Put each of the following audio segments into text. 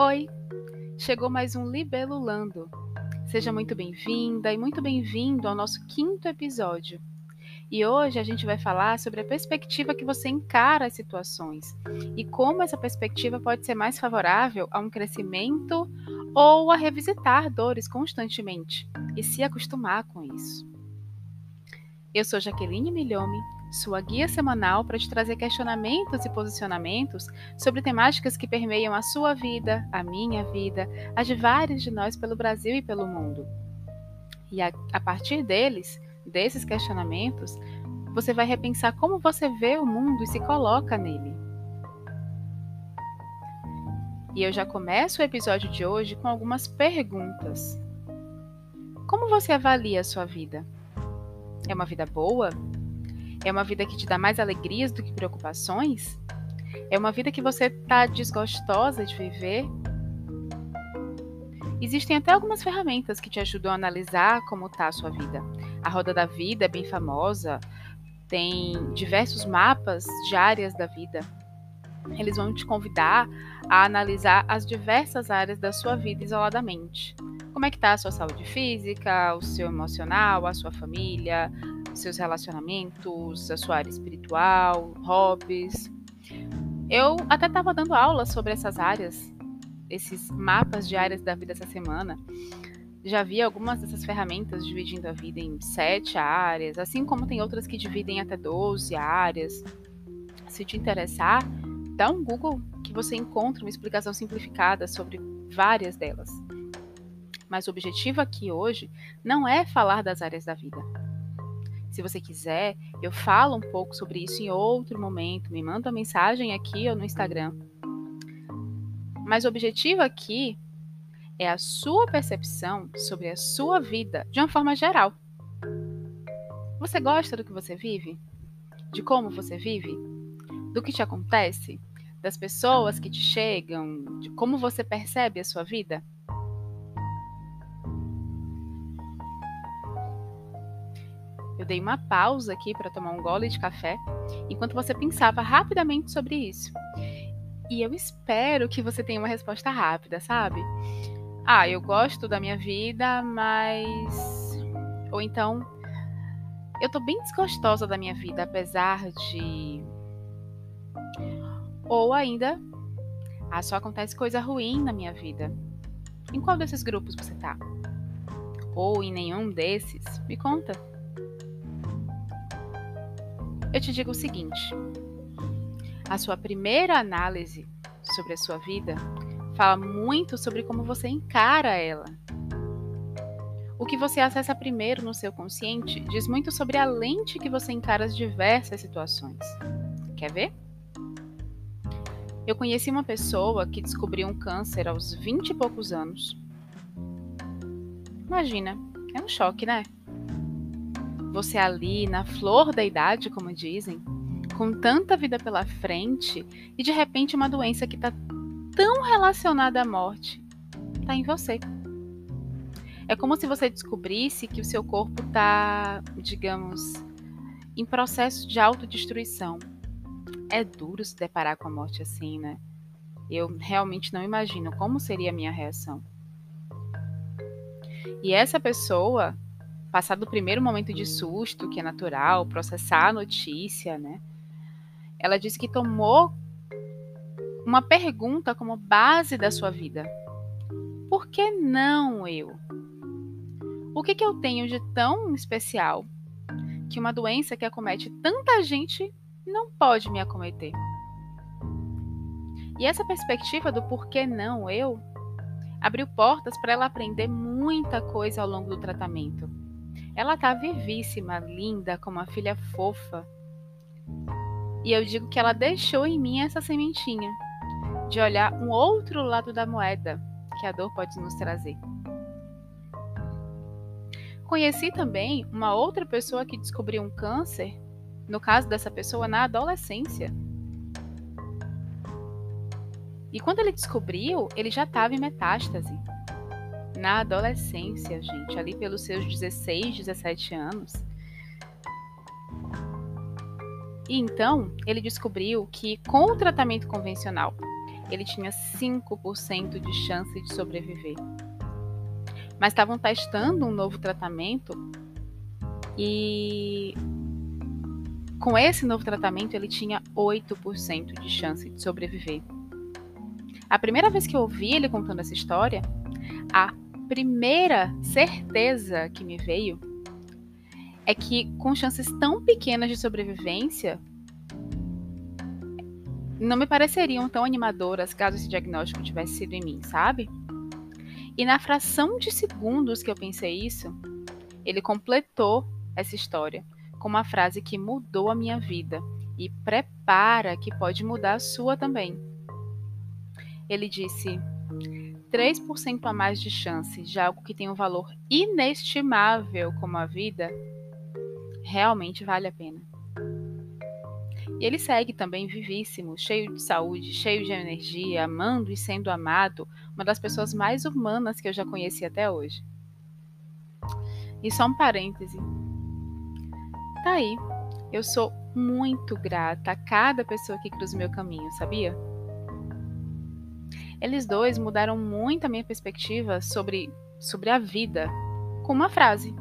Oi! Chegou mais um Libelulando. Seja muito bem-vinda e muito bem-vindo ao nosso quinto episódio. E hoje a gente vai falar sobre a perspectiva que você encara as situações e como essa perspectiva pode ser mais favorável a um crescimento ou a revisitar dores constantemente e se acostumar com isso. Eu sou Jaqueline Milhome sua guia semanal para te trazer questionamentos e posicionamentos sobre temáticas que permeiam a sua vida, a minha vida, a de vários de nós pelo Brasil e pelo mundo. E a, a partir deles, desses questionamentos, você vai repensar como você vê o mundo e se coloca nele. E eu já começo o episódio de hoje com algumas perguntas. Como você avalia a sua vida? É uma vida boa? É uma vida que te dá mais alegrias do que preocupações? É uma vida que você está desgostosa de viver? Existem até algumas ferramentas que te ajudam a analisar como está a sua vida. A Roda da Vida é bem famosa, tem diversos mapas de áreas da vida. Eles vão te convidar a analisar as diversas áreas da sua vida isoladamente. Como é que está a sua saúde física, o seu emocional, a sua família, seus relacionamentos, a sua área espiritual, hobbies. Eu até estava dando aula sobre essas áreas, esses mapas de áreas da vida essa semana. Já vi algumas dessas ferramentas dividindo a vida em sete áreas, assim como tem outras que dividem até 12 áreas. Se te interessar, dá um Google que você encontra uma explicação simplificada sobre várias delas. Mas o objetivo aqui hoje não é falar das áreas da vida. Se você quiser, eu falo um pouco sobre isso em outro momento. Me manda uma mensagem aqui ou no Instagram. Mas o objetivo aqui é a sua percepção sobre a sua vida de uma forma geral. Você gosta do que você vive? De como você vive? Do que te acontece? Das pessoas que te chegam? De como você percebe a sua vida? Eu dei uma pausa aqui para tomar um gole de café, enquanto você pensava rapidamente sobre isso. E eu espero que você tenha uma resposta rápida, sabe? Ah, eu gosto da minha vida, mas. Ou então. Eu tô bem desgostosa da minha vida, apesar de. Ou ainda. Ah, só acontece coisa ruim na minha vida. Em qual desses grupos você tá? Ou em nenhum desses? Me conta eu te digo o seguinte: a sua primeira análise sobre a sua vida fala muito sobre como você encara ela. O que você acessa primeiro no seu consciente diz muito sobre a lente que você encara as diversas situações. Quer ver? Eu conheci uma pessoa que descobriu um câncer aos 20 e poucos anos. Imagina, é um choque, né? Você ali na flor da idade, como dizem, com tanta vida pela frente e de repente uma doença que está tão relacionada à morte está em você. É como se você descobrisse que o seu corpo está, digamos, em processo de autodestruição. É duro se deparar com a morte assim, né? Eu realmente não imagino como seria a minha reação. E essa pessoa passar do primeiro momento de susto, que é natural, processar a notícia, né? Ela disse que tomou uma pergunta como base da sua vida. Por que não eu? O que, que eu tenho de tão especial que uma doença que acomete tanta gente não pode me acometer? E essa perspectiva do por que não eu abriu portas para ela aprender muita coisa ao longo do tratamento ela tá vivíssima, linda, com uma filha fofa. E eu digo que ela deixou em mim essa sementinha de olhar um outro lado da moeda que a dor pode nos trazer. Conheci também uma outra pessoa que descobriu um câncer, no caso dessa pessoa, na adolescência. E quando ele descobriu, ele já estava em metástase na adolescência, gente, ali pelos seus 16, 17 anos. E então ele descobriu que com o tratamento convencional ele tinha 5% de chance de sobreviver. Mas estavam testando um novo tratamento e com esse novo tratamento ele tinha 8% de chance de sobreviver. A primeira vez que eu ouvi ele contando essa história, a primeira certeza que me veio é que com chances tão pequenas de sobrevivência, não me pareceriam tão animadoras caso esse diagnóstico tivesse sido em mim, sabe? E na fração de segundos que eu pensei isso, ele completou essa história com uma frase que mudou a minha vida e prepara que pode mudar a sua também. Ele disse: 3% a mais de chance de algo que tem um valor inestimável como a vida realmente vale a pena. E ele segue também vivíssimo, cheio de saúde, cheio de energia, amando e sendo amado, uma das pessoas mais humanas que eu já conheci até hoje. E só um parêntese. Tá aí. Eu sou muito grata a cada pessoa que cruza o meu caminho, sabia? Eles dois mudaram muito a minha perspectiva sobre, sobre a vida com uma frase.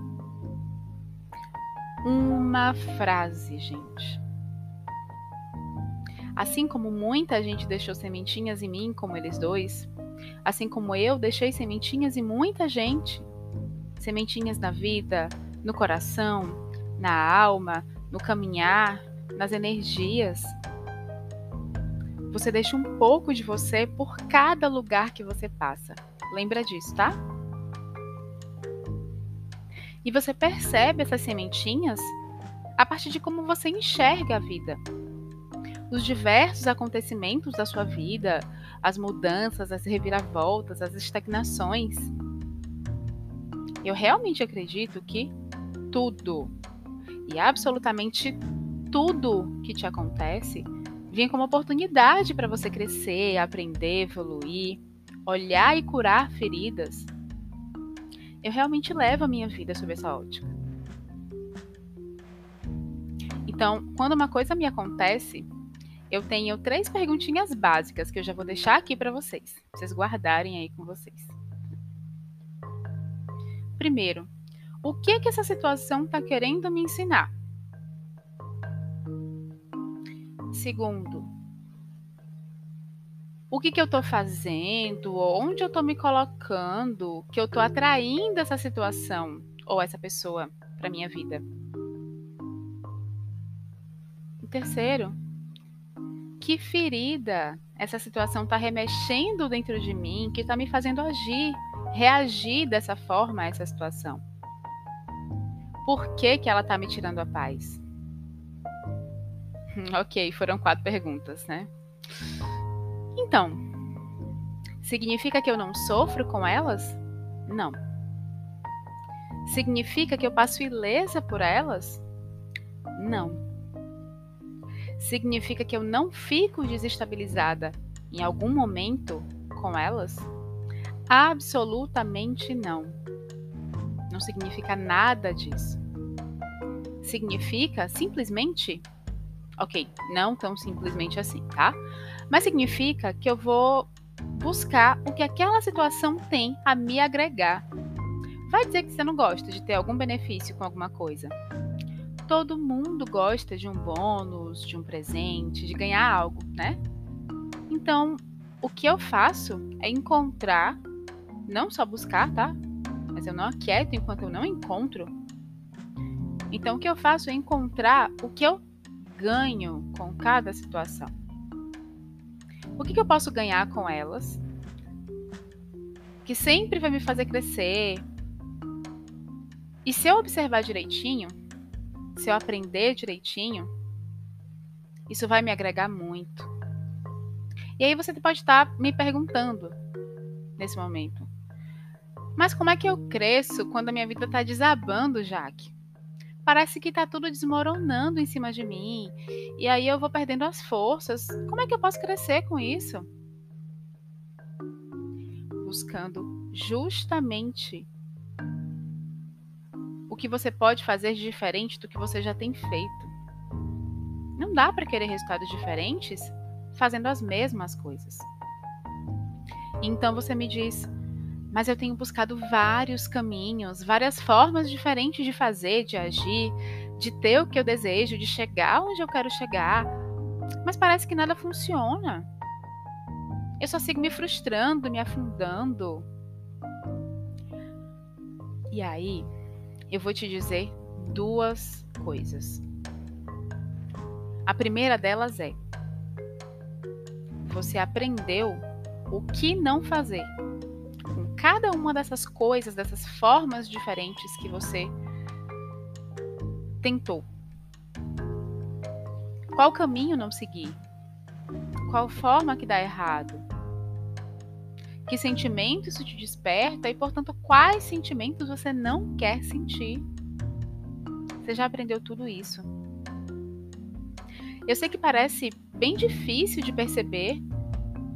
Uma frase, gente. Assim como muita gente deixou sementinhas em mim, como eles dois, assim como eu deixei sementinhas em muita gente, sementinhas na vida, no coração, na alma, no caminhar, nas energias. Você deixa um pouco de você por cada lugar que você passa. Lembra disso, tá? E você percebe essas sementinhas a partir de como você enxerga a vida os diversos acontecimentos da sua vida, as mudanças, as reviravoltas, as estagnações. Eu realmente acredito que tudo, e absolutamente tudo que te acontece, vem como oportunidade para você crescer, aprender, evoluir, olhar e curar feridas. Eu realmente levo a minha vida sob essa ótica. Então, quando uma coisa me acontece, eu tenho três perguntinhas básicas que eu já vou deixar aqui para vocês, pra vocês guardarem aí com vocês. Primeiro, o que que essa situação está querendo me ensinar? Segundo, o que que eu estou fazendo, onde eu estou me colocando, que eu estou atraindo essa situação ou essa pessoa para minha vida? O terceiro, que ferida essa situação está remexendo dentro de mim, que está me fazendo agir, reagir dessa forma a essa situação? Por que, que ela está me tirando a paz? Ok, foram quatro perguntas, né? Então, significa que eu não sofro com elas? Não. Significa que eu passo ilesa por elas? Não significa que eu não fico desestabilizada em algum momento com elas? Absolutamente não. Não significa nada disso. Significa simplesmente. Ok, não tão simplesmente assim, tá? Mas significa que eu vou buscar o que aquela situação tem a me agregar. Vai dizer que você não gosta de ter algum benefício com alguma coisa todo mundo gosta de um bônus, de um presente, de ganhar algo, né? Então, o que eu faço é encontrar, não só buscar, tá? Mas eu não aquieto enquanto eu não encontro. Então, o que eu faço é encontrar o que eu ganho com cada situação. O que, que eu posso ganhar com elas? Que sempre vai me fazer crescer. E se eu observar direitinho, se eu aprender direitinho, isso vai me agregar muito. E aí você pode estar me perguntando nesse momento: mas como é que eu cresço quando a minha vida está desabando, Jaque? Parece que está tudo desmoronando em cima de mim. E aí eu vou perdendo as forças. Como é que eu posso crescer com isso? Buscando justamente o que você pode fazer de diferente do que você já tem feito. Não dá para querer resultados diferentes fazendo as mesmas coisas. Então você me diz: Mas eu tenho buscado vários caminhos, várias formas diferentes de fazer, de agir, de ter o que eu desejo, de chegar onde eu quero chegar. Mas parece que nada funciona. Eu só sigo me frustrando, me afundando. E aí, eu vou te dizer duas coisas. A primeira delas é: você aprendeu o que não fazer cada uma dessas coisas, dessas formas diferentes que você tentou. Qual caminho não seguir? Qual forma que dá errado? Que sentimento isso te desperta e, portanto, quais sentimentos você não quer sentir? Você já aprendeu tudo isso. Eu sei que parece bem difícil de perceber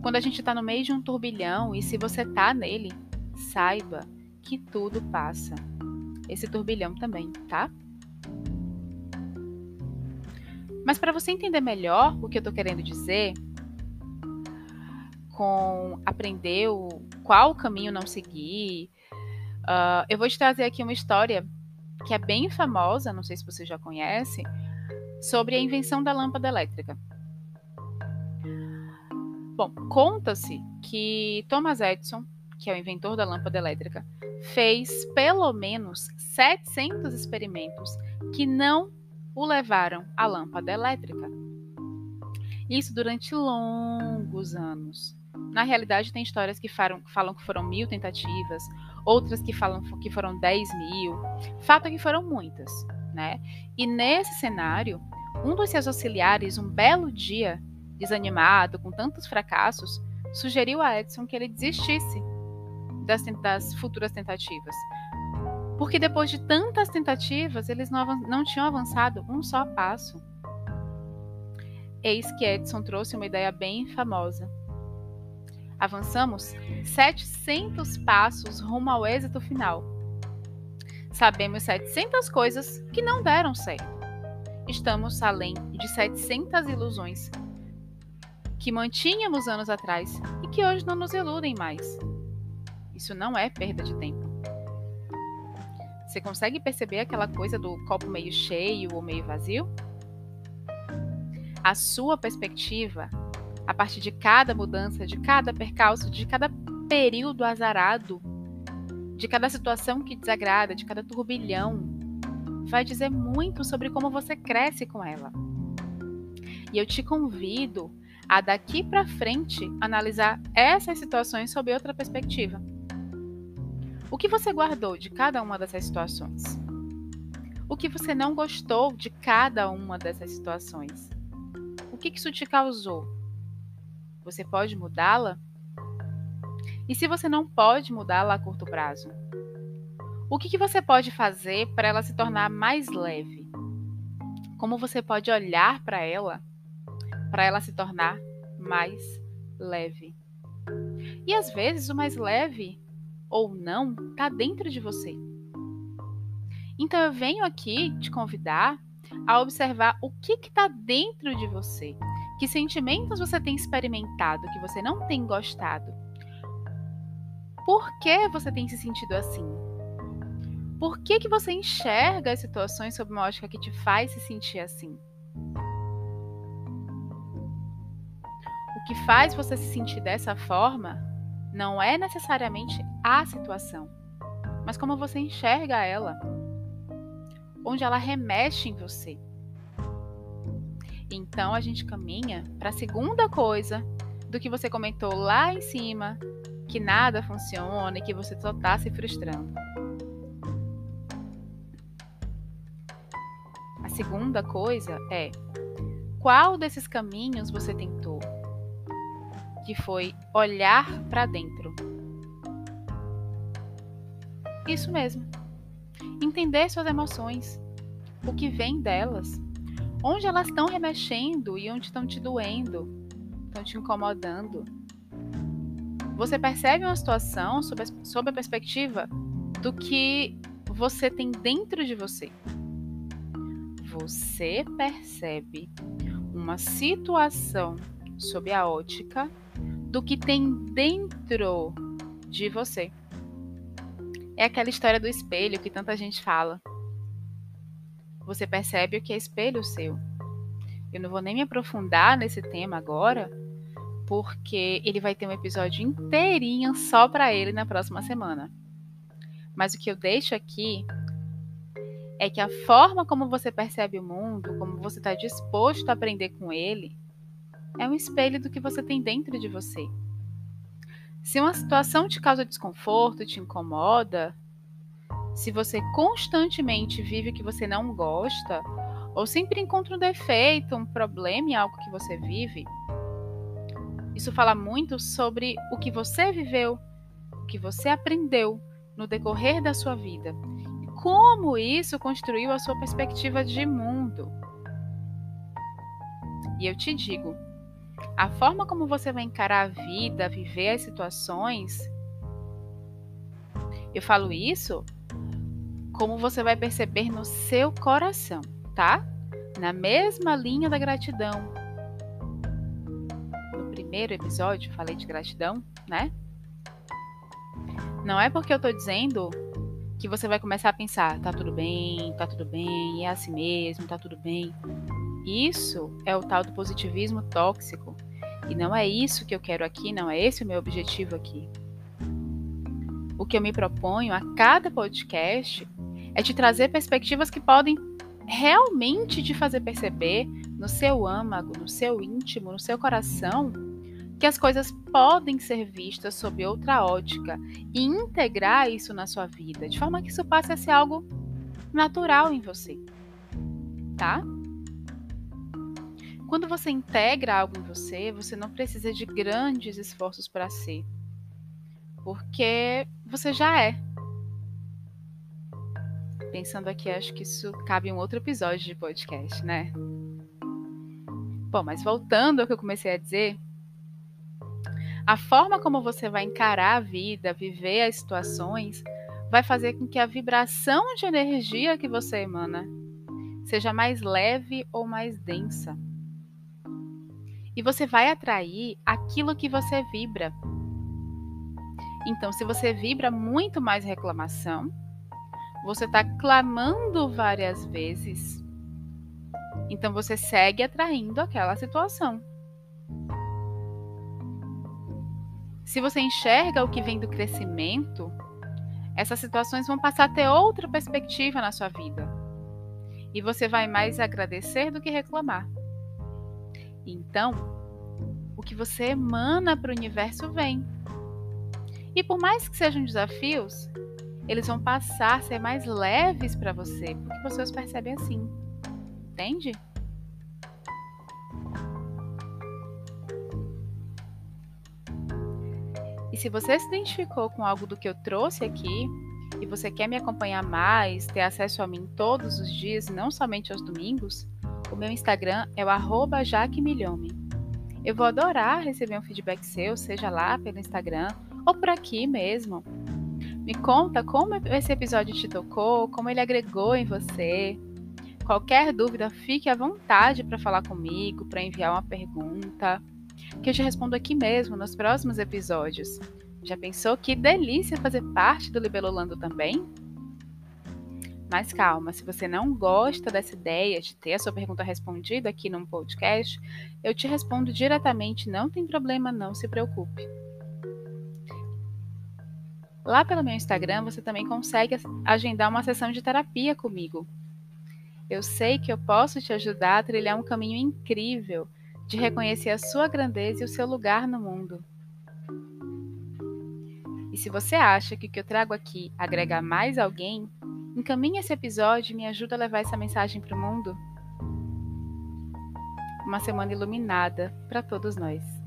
quando a gente está no meio de um turbilhão e se você está nele, saiba que tudo passa. Esse turbilhão também, tá? Mas para você entender melhor o que eu estou querendo dizer, com aprender o, qual caminho não seguir, uh, eu vou te trazer aqui uma história que é bem famosa, não sei se você já conhece, sobre a invenção da lâmpada elétrica. Bom, conta-se que Thomas Edison, que é o inventor da lâmpada elétrica, fez pelo menos 700 experimentos que não o levaram à lâmpada elétrica. Isso durante longos anos. Na realidade, tem histórias que falam, que foram mil tentativas, outras que falam que foram 10 mil. Fato é que foram muitas, né? E nesse cenário, um dos seus auxiliares, um belo dia, desanimado com tantos fracassos, sugeriu a Edson que ele desistisse das, das futuras tentativas. Porque depois de tantas tentativas, eles não, não tinham avançado um só passo. Eis que Edson trouxe uma ideia bem famosa. Avançamos 700 passos rumo ao êxito final. Sabemos 700 coisas que não deram certo estamos além de 700 ilusões que mantínhamos anos atrás e que hoje não nos iludem mais. Isso não é perda de tempo. Você consegue perceber aquela coisa do copo meio cheio ou meio vazio? A sua perspectiva, a partir de cada mudança, de cada percalço, de cada período azarado, de cada situação que desagrada, de cada turbilhão, vai dizer muito sobre como você cresce com ela. E eu te convido a daqui para frente analisar essas situações sob outra perspectiva. O que você guardou de cada uma dessas situações? O que você não gostou de cada uma dessas situações? O que isso te causou? Você pode mudá-la? E se você não pode mudá-la a curto prazo? O que, você pode fazer para ela se tornar mais leve? Como você pode olhar para ela para ela se tornar mais leve? E às vezes o mais leve ou não está dentro de você. Então eu venho aqui te convidar a observar o que está dentro de você. Que sentimentos você tem experimentado que você não tem gostado? Por que você tem se sentido assim? Por que, que você enxerga as situações sob uma ótica que te faz se sentir assim? O que faz você se sentir dessa forma não é necessariamente a situação, mas como você enxerga ela, onde ela remexe em você. Então a gente caminha para a segunda coisa do que você comentou lá em cima, que nada funciona e que você só está se frustrando. segunda coisa é qual desses caminhos você tentou? Que foi olhar para dentro. Isso mesmo. Entender suas emoções, o que vem delas, onde elas estão remexendo e onde estão te doendo, estão te incomodando. Você percebe uma situação sob a, sob a perspectiva do que você tem dentro de você você percebe uma situação sob a ótica do que tem dentro de você. É aquela história do espelho que tanta gente fala. Você percebe o que é espelho seu. Eu não vou nem me aprofundar nesse tema agora, porque ele vai ter um episódio inteirinho só para ele na próxima semana. Mas o que eu deixo aqui é que a forma como você percebe o mundo, como você está disposto a aprender com ele, é um espelho do que você tem dentro de você. Se uma situação te causa desconforto, te incomoda, se você constantemente vive o que você não gosta, ou sempre encontra um defeito, um problema em algo que você vive, isso fala muito sobre o que você viveu, o que você aprendeu no decorrer da sua vida e como isso construiu a sua perspectiva de mundo. E eu te digo, a forma como você vai encarar a vida, viver as situações, eu falo isso como você vai perceber no seu coração, tá? Na mesma linha da gratidão. No primeiro episódio falei de gratidão, né? Não é porque eu tô dizendo que você vai começar a pensar, tá tudo bem, tá tudo bem, é assim mesmo, tá tudo bem. Isso é o tal do positivismo tóxico. E não é isso que eu quero aqui, não é esse o meu objetivo aqui. O que eu me proponho a cada podcast é te trazer perspectivas que podem realmente te fazer perceber no seu âmago, no seu íntimo, no seu coração, que as coisas podem ser vistas sob outra ótica e integrar isso na sua vida, de forma que isso passe a ser algo natural em você. Tá? Quando você integra algo em você, você não precisa de grandes esforços para ser, porque você já é. Pensando aqui, acho que isso cabe um outro episódio de podcast, né? Bom, mas voltando ao que eu comecei a dizer, a forma como você vai encarar a vida, viver as situações, vai fazer com que a vibração de energia que você emana seja mais leve ou mais densa. E você vai atrair aquilo que você vibra. Então, se você vibra muito mais reclamação, você está clamando várias vezes. Então, você segue atraindo aquela situação. Se você enxerga o que vem do crescimento, essas situações vão passar a ter outra perspectiva na sua vida. E você vai mais agradecer do que reclamar. Então, o que você emana para o universo vem. E por mais que sejam desafios, eles vão passar a ser mais leves para você, porque você os percebe assim. Entende? E se você se identificou com algo do que eu trouxe aqui e você quer me acompanhar mais, ter acesso a mim todos os dias, não somente aos domingos, o meu Instagram é o jaquemilhome. Eu vou adorar receber um feedback seu, seja lá pelo Instagram ou por aqui mesmo. Me conta como esse episódio te tocou, como ele agregou em você. Qualquer dúvida, fique à vontade para falar comigo, para enviar uma pergunta que eu te respondo aqui mesmo nos próximos episódios. Já pensou que delícia fazer parte do Libelolando também? Mas calma, se você não gosta dessa ideia de ter a sua pergunta respondida aqui num podcast, eu te respondo diretamente, não tem problema, não se preocupe. Lá pelo meu Instagram você também consegue agendar uma sessão de terapia comigo. Eu sei que eu posso te ajudar a trilhar um caminho incrível de reconhecer a sua grandeza e o seu lugar no mundo. E se você acha que o que eu trago aqui agrega mais alguém, encaminhe esse episódio e me ajuda a levar essa mensagem para o mundo. Uma semana iluminada para todos nós.